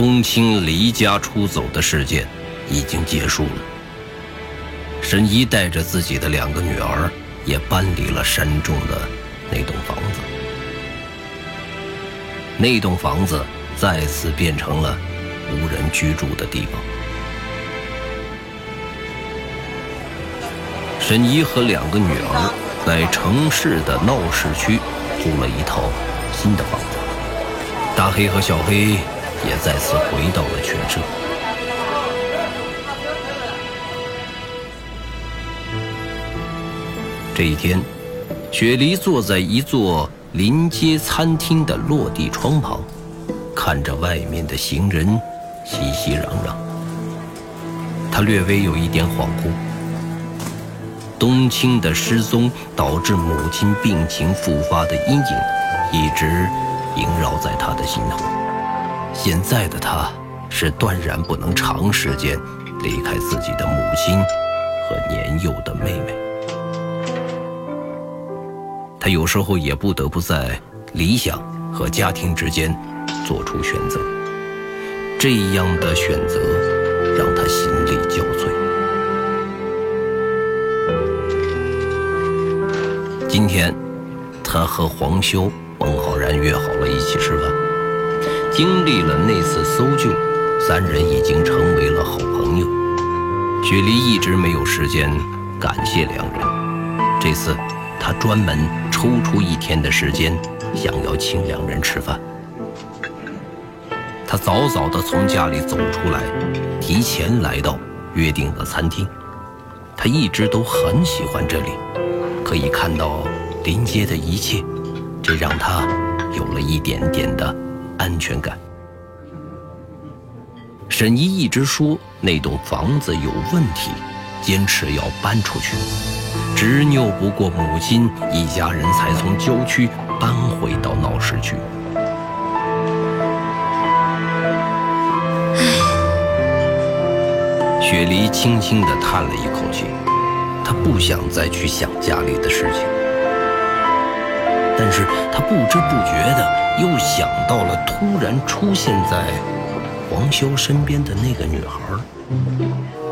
冬青离家出走的事件已经结束了。沈怡带着自己的两个女儿也搬离了山中的那栋房子。那栋房子再次变成了无人居住的地方。沈怡和两个女儿在城市的闹市区租了一套新的房子。大黑和小黑也再次回到了犬舍。这一天，雪梨坐在一座临街餐厅的落地窗旁，看着外面的行人熙熙攘攘。他略微有一点恍惚。冬青的失踪导致母亲病情复发的阴影，一直萦绕在他的心头。现在的他，是断然不能长时间离开自己的母亲和年幼的妹妹。他有时候也不得不在理想和家庭之间做出选择，这样的选择让他心力交瘁。今天，他和黄修、孟浩然约好了一起吃饭。经历了那次搜救，三人已经成为了好朋友。雪梨一直没有时间感谢两人，这次他专门。抽出一天的时间，想要请两人吃饭。他早早地从家里走出来，提前来到约定的餐厅。他一直都很喜欢这里，可以看到临街的一切，这让他有了一点点的安全感。沈怡一直说那栋房子有问题，坚持要搬出去。执拗不过母亲，一家人才从郊区搬回到闹市区。雪梨轻轻地叹了一口气，她不想再去想家里的事情，但是她不知不觉地又想到了突然出现在黄潇身边的那个女孩。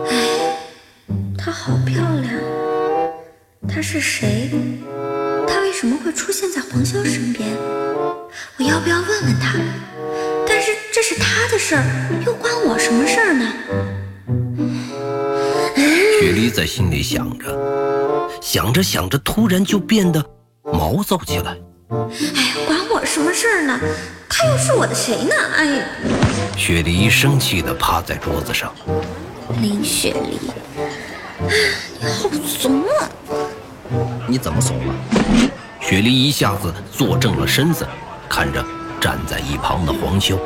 哎，她好漂亮。她是谁？她为什么会出现在黄潇身边？我要不要问问她？但是这是她的事儿，又关我什么事儿呢？雪莉在心里想着，想着想着，突然就变得毛躁起来。哎呀，管我什么事儿呢？他又是我的谁呢？哎呀！雪梨生气地趴在桌子上。林雪梨，你好怂啊！你怎么怂了？雪梨一下子坐正了身子，看着站在一旁的黄潇，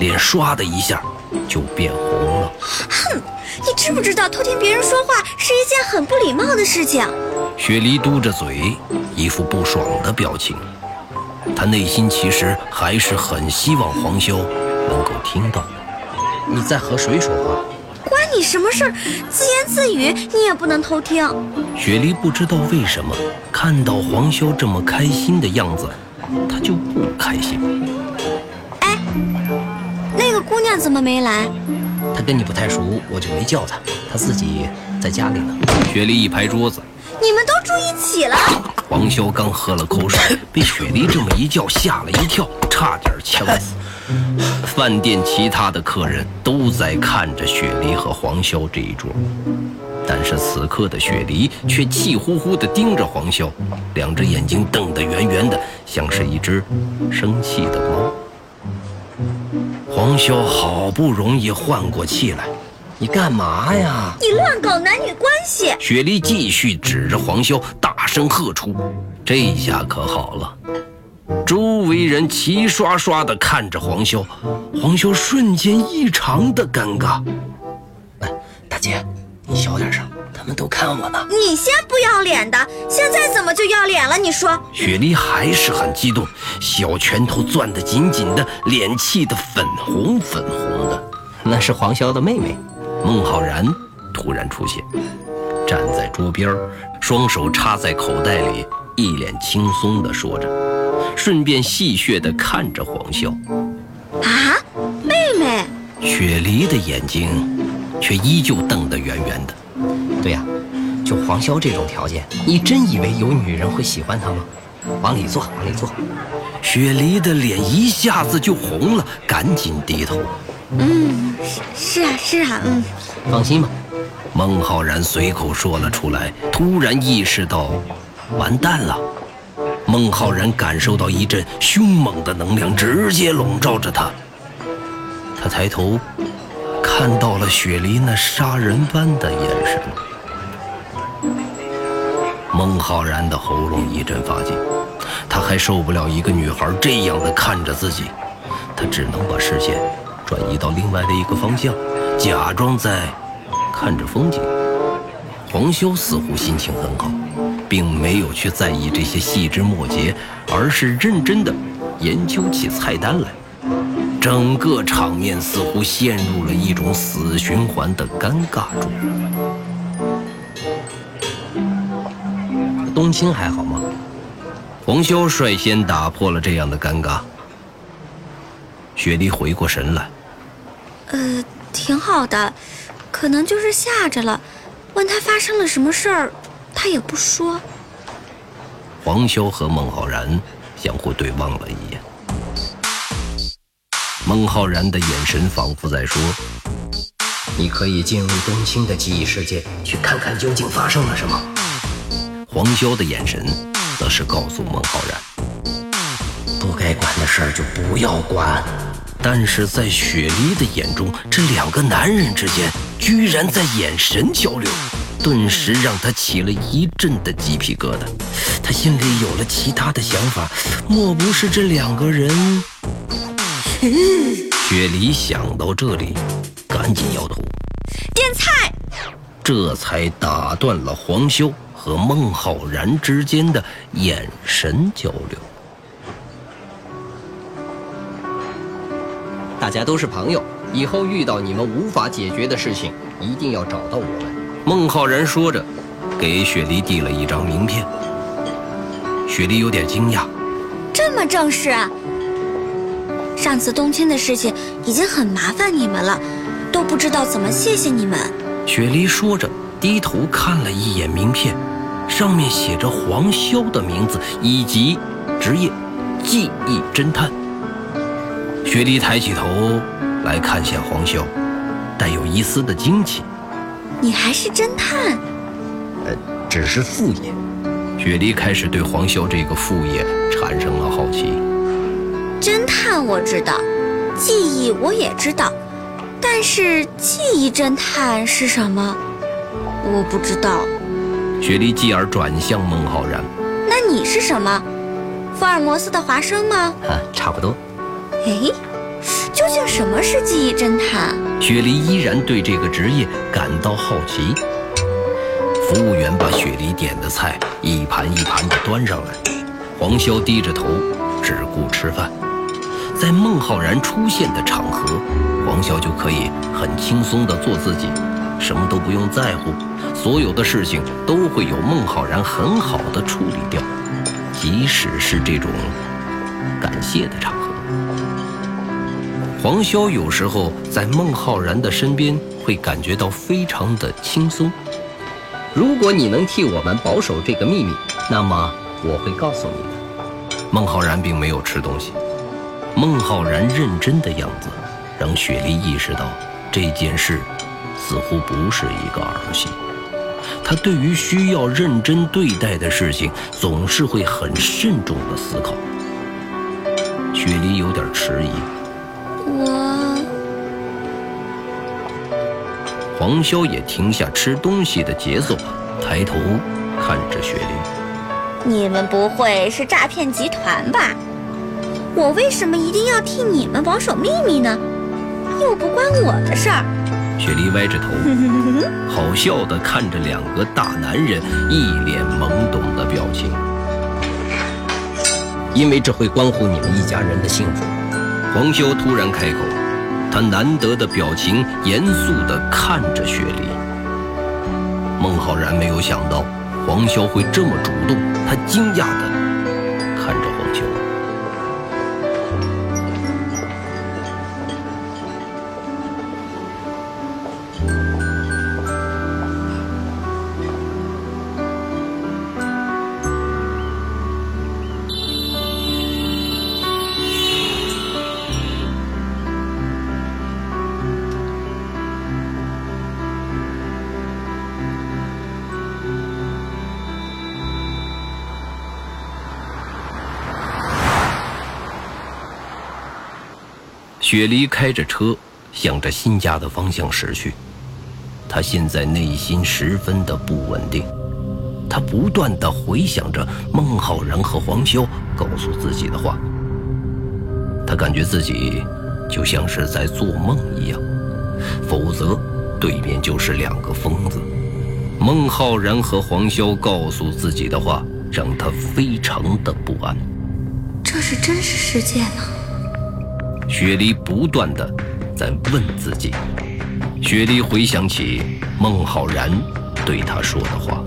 脸唰的一下就变红了。哼，你知不知道偷听别人说话是一件很不礼貌的事情？雪梨嘟着嘴，一副不爽的表情。她内心其实还是很希望黄潇能够听到。你在和谁说话？关你什么事儿？自言自语，你也不能偷听。雪梨不知道为什么看到黄潇这么开心的样子，她就不开心。哎，那个姑娘怎么没来？她跟你不太熟，我就没叫她。她自己在家里呢。雪梨一拍桌子：“你们都住一起了？”黄潇刚喝了口水，被雪梨这么一叫吓了一跳，差点呛死。饭店其他的客人都在看着雪梨和黄潇这一桌，但是此刻的雪梨却气呼呼地盯着黄潇，两只眼睛瞪得圆圆的，像是一只生气的猫。黄潇好不容易缓过气来，你干嘛呀？你乱搞男女关系！雪莉继续指着黄潇大声喝出，这下可好了。周围人齐刷刷地看着黄潇，黄潇瞬间异常的尴尬。哎，大姐，你小点声，他们都看我呢。你先不要脸的，现在怎么就要脸了？你说。雪莉还是很激动，小拳头攥得紧紧的，脸气得粉红粉红的。那是黄潇的妹妹，孟浩然突然出现，站在桌边，双手插在口袋里，一脸轻松地说着。顺便戏谑地看着黄潇，啊，妹妹，雪梨的眼睛却依旧瞪得圆圆的。对呀，就黄潇这种条件，你真以为有女人会喜欢他吗？往里坐，往里坐。雪梨的脸一下子就红了，赶紧低头。嗯，是是啊，是啊，嗯。放心吧。孟浩然随口说了出来，突然意识到，完蛋了。孟浩然感受到一阵凶猛的能量直接笼罩着他。他抬头，看到了雪梨那杀人般的眼神。孟浩然的喉咙一阵发紧，他还受不了一个女孩这样的看着自己，他只能把视线转移到另外的一个方向，假装在。看着风景，黄修似乎心情很好，并没有去在意这些细枝末节，而是认真的研究起菜单来。整个场面似乎陷入了一种死循环的尴尬中。冬青还好吗？黄修率先打破了这样的尴尬。雪梨回过神来，呃，挺好的。可能就是吓着了，问他发生了什么事儿，他也不说。黄潇和孟浩然相互对望了一眼，孟浩然的眼神仿佛在说：“你可以进入冬青的记忆世界，去看看究竟发生了什么。”黄潇的眼神则是告诉孟浩然：“不该管的事儿就不要管。”但是在雪梨的眼中，这两个男人之间。居然在眼神交流，顿时让她起了一阵的鸡皮疙瘩。她心里有了其他的想法，莫不是这两个人？雪梨想到这里，赶紧摇头，点菜。这才打断了黄修和孟浩然之间的眼神交流。大家都是朋友。以后遇到你们无法解决的事情，一定要找到我们。孟浩然说着，给雪梨递了一张名片。雪梨有点惊讶，这么正式啊！上次冬青的事情已经很麻烦你们了，都不知道怎么谢谢你们。雪梨说着，低头看了一眼名片，上面写着黄潇的名字以及职业——记忆侦探。雪梨抬起头。来看向黄潇，带有一丝的惊奇。你还是侦探？呃，只是副业。雪梨开始对黄潇这个副业产生了好奇。侦探我知道，记忆我也知道，但是记忆侦探是什么？我不知道。雪梨继而转向孟浩然。那你是什么？福尔摩斯的华生吗？啊，差不多。哎。究竟什么是记忆侦探？雪梨依然对这个职业感到好奇。服务员把雪梨点的菜一盘一盘的端上来，黄潇低着头只顾吃饭。在孟浩然出现的场合，黄潇就可以很轻松地做自己，什么都不用在乎，所有的事情都会有孟浩然很好的处理掉，即使是这种感谢的场合。黄潇有时候在孟浩然的身边会感觉到非常的轻松。如果你能替我们保守这个秘密，那么我会告诉你的。孟浩然并没有吃东西。孟浩然认真的样子，让雪梨意识到这件事似乎不是一个儿戏。他对于需要认真对待的事情，总是会很慎重的思考。雪梨有点迟疑。黄潇也停下吃东西的节奏，抬头看着雪梨：“你们不会是诈骗集团吧？我为什么一定要替你们保守秘密呢？又不关我的事儿。”雪梨歪着头，好笑的看着两个大男人一脸懵懂的表情。因为这会关乎你们一家人的幸福。黄潇突然开口。他难得的表情严肃地看着雪莉。孟浩然没有想到黄潇会这么主动，他惊讶地看着黄潇。雪梨开着车，向着新家的方向驶去。他现在内心十分的不稳定，他不断的回想着孟浩然和黄潇告诉自己的话。他感觉自己就像是在做梦一样，否则对面就是两个疯子。孟浩然和黄潇告诉自己的话，让他非常的不安。这是真实世界吗？雪梨不断的在问自己。雪梨回想起孟浩然对他说的话：“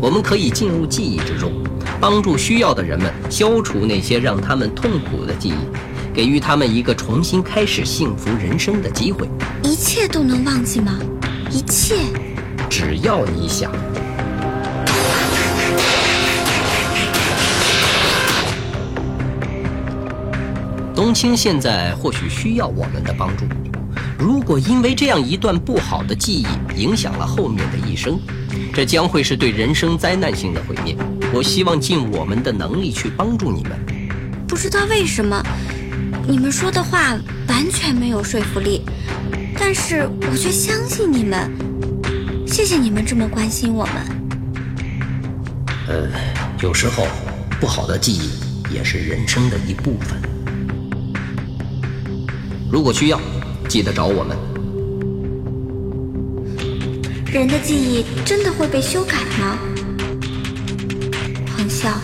我们可以进入记忆之中，帮助需要的人们消除那些让他们痛苦的记忆，给予他们一个重新开始幸福人生的机会。一切都能忘记吗？一切？只要你想。”冬青现在或许需要我们的帮助。如果因为这样一段不好的记忆影响了后面的一生，这将会是对人生灾难性的毁灭。我希望尽我们的能力去帮助你们。不知道为什么，你们说的话完全没有说服力，但是我却相信你们。谢谢你们这么关心我们。呃，有时候不好的记忆也是人生的一部分。如果需要。记得找我们。人的记忆真的会被修改吗？黄笑，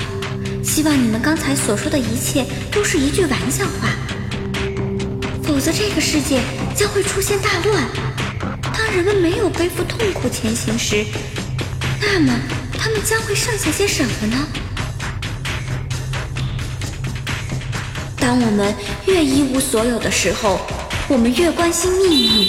希望你们刚才所说的一切都是一句玩笑话，否则这个世界将会出现大乱。当人们没有背负痛苦前行时，那么他们将会剩下些什么呢？当我们越一无所有的时候。我们越关心命运。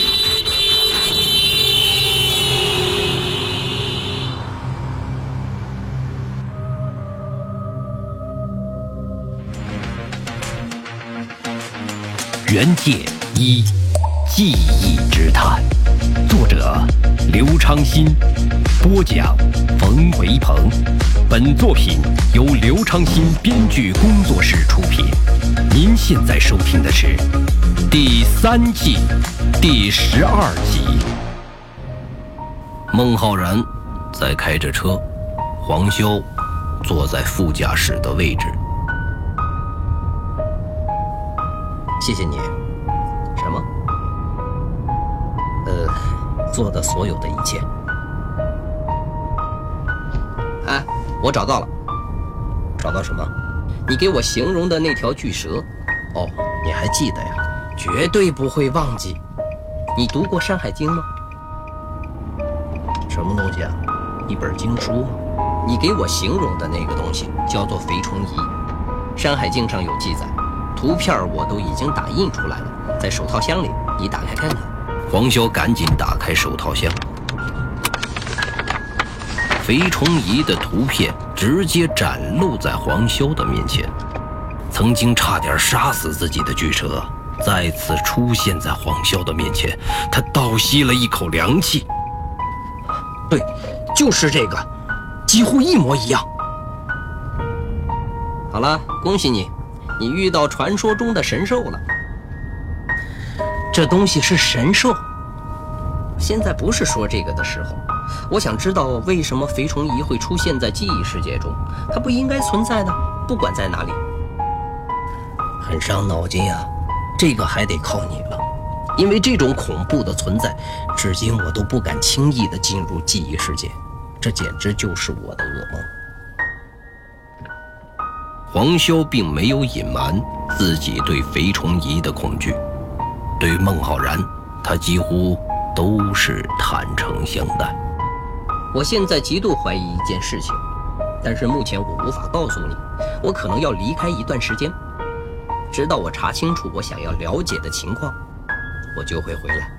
原界一记忆之谈，作者刘昌新，播讲冯维鹏。本作品由刘昌新编剧工作室出品。您现在收听的是。第三季第十二集，孟浩然在开着车，黄潇坐在副驾驶的位置。谢谢你。做的所有的一切。哎，我找到了。找到什么？你给我形容的那条巨蛇。哦，你还记得呀？绝对不会忘记。你读过《山海经》吗？什么东西啊？一本经书？你给我形容的那个东西叫做肥虫仪，《山海经》上有记载，图片我都已经打印出来了，在手套箱里。你打开看看。黄潇赶紧打开手套箱，肥虫仪的图片直接展露在黄潇的面前。曾经差点杀死自己的巨蛇。再次出现在黄潇的面前，他倒吸了一口凉气。对，就是这个，几乎一模一样。好了，恭喜你，你遇到传说中的神兽了。这东西是神兽。现在不是说这个的时候。我想知道为什么肥虫仪会出现在记忆世界中？它不应该存在的，不管在哪里。很伤脑筋啊。这个还得靠你了，因为这种恐怖的存在，至今我都不敢轻易的进入记忆世界，这简直就是我的噩梦。黄潇并没有隐瞒自己对肥虫仪的恐惧，对孟浩然，他几乎都是坦诚相待。我现在极度怀疑一件事情，但是目前我无法告诉你，我可能要离开一段时间。直到我查清楚我想要了解的情况，我就会回来。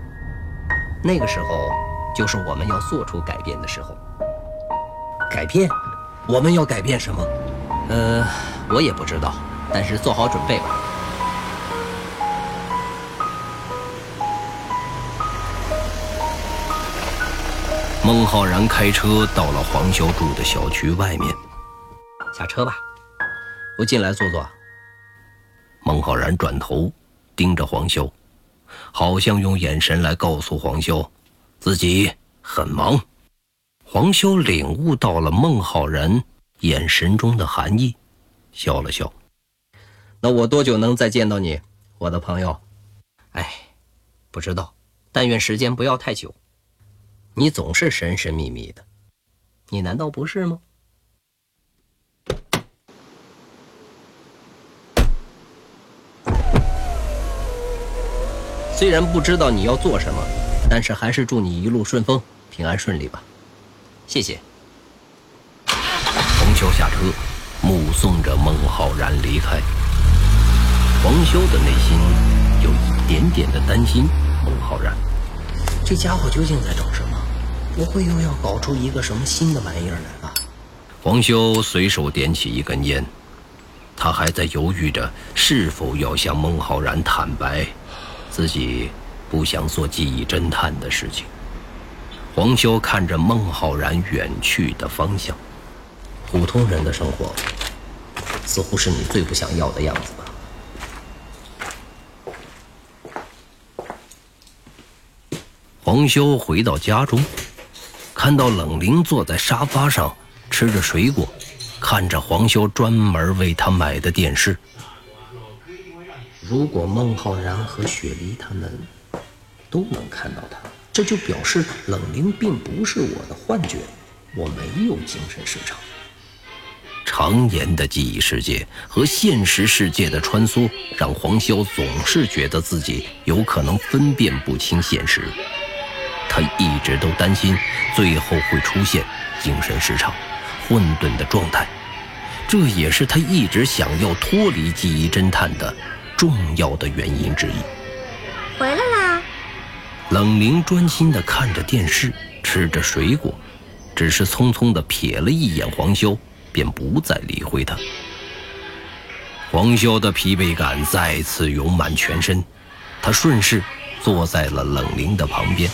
那个时候，就是我们要做出改变的时候。改变？我们要改变什么？呃，我也不知道，但是做好准备吧。孟浩然开车到了黄潇住的小区外面，下车吧，我进来坐坐。孟浩然转头，盯着黄潇，好像用眼神来告诉黄潇，自己很忙。黄潇领悟到了孟浩然眼神中的含义，笑了笑。那我多久能再见到你，我的朋友？哎，不知道，但愿时间不要太久。你总是神神秘秘的，你难道不是吗？虽然不知道你要做什么，但是还是祝你一路顺风，平安顺利吧。谢谢。黄修下车，目送着孟浩然离开。黄修的内心有一点点的担心，孟浩然，这家伙究竟在找什么？不会又要搞出一个什么新的玩意儿来吧？黄修随手点起一根烟，他还在犹豫着是否要向孟浩然坦白。自己不想做记忆侦探的事情。黄修看着孟浩然远去的方向，普通人的生活，似乎是你最不想要的样子吧。黄修回到家中，看到冷玲坐在沙发上吃着水果，看着黄修专门为他买的电视。如果孟浩然和雪梨他们都能看到他，这就表示冷凝并不是我的幻觉，我没有精神失常。常言的记忆世界和现实世界的穿梭，让黄潇总是觉得自己有可能分辨不清现实。他一直都担心最后会出现精神失常、混沌的状态，这也是他一直想要脱离记忆侦探的。重要的原因之一。回来啦！冷凝专心地看着电视，吃着水果，只是匆匆地瞥了一眼黄潇，便不再理会他。黄潇的疲惫感再次涌满全身，他顺势坐在了冷凝的旁边，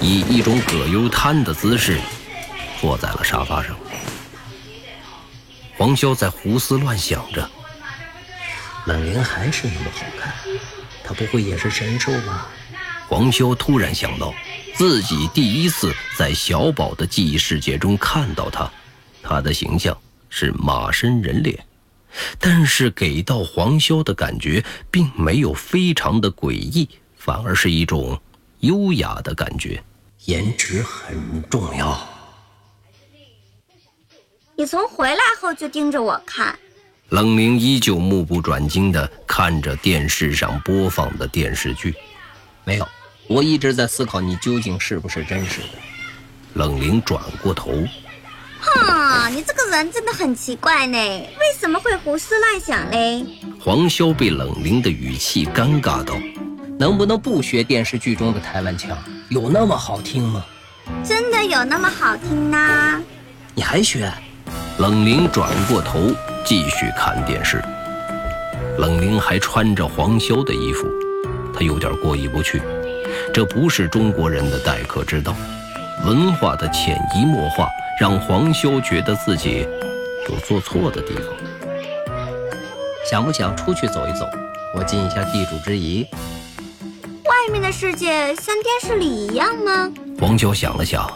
以一种葛优瘫的姿势坐在了沙发上。黄潇在胡思乱想着。冷凝还是那么好看，她不会也是神兽吧？黄潇突然想到，自己第一次在小宝的记忆世界中看到她，她的形象是马身人脸，但是给到黄潇的感觉并没有非常的诡异，反而是一种优雅的感觉。颜值很重要。你从回来后就盯着我看。冷凝依旧目不转睛地看着电视上播放的电视剧，没有，我一直在思考你究竟是不是真实的。冷凝转过头，哼，你这个人真的很奇怪呢，为什么会胡思乱想嘞？黄潇被冷凝的语气尴尬到，能不能不学电视剧中的台湾腔？有那么好听吗？真的有那么好听呢？你还学？冷凝转过头。继续看电视，冷凝还穿着黄潇的衣服，他有点过意不去。这不是中国人的待客之道，文化的潜移默化让黄潇觉得自己有做错的地方。想不想出去走一走？我尽一下地主之谊。世界像电视里一样吗？黄修想了想，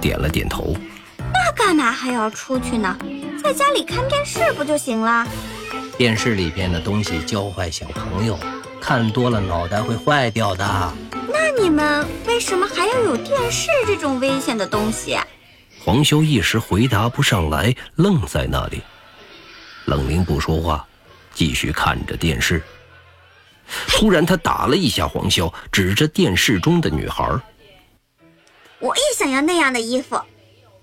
点了点头。那干嘛还要出去呢？在家里看电视不就行了？电视里边的东西教坏小朋友，看多了脑袋会坏掉的。那你们为什么还要有电视这种危险的东西？黄修一时回答不上来，愣在那里。冷凝不说话，继续看着电视。突然，他打了一下黄潇，指着电视中的女孩：“我也想要那样的衣服。”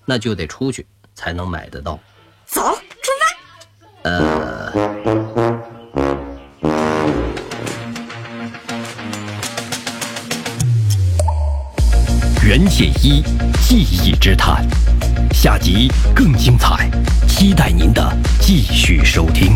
那就得出去才能买得到。走，出发。呃，袁解一记忆之谈，下集更精彩，期待您的继续收听。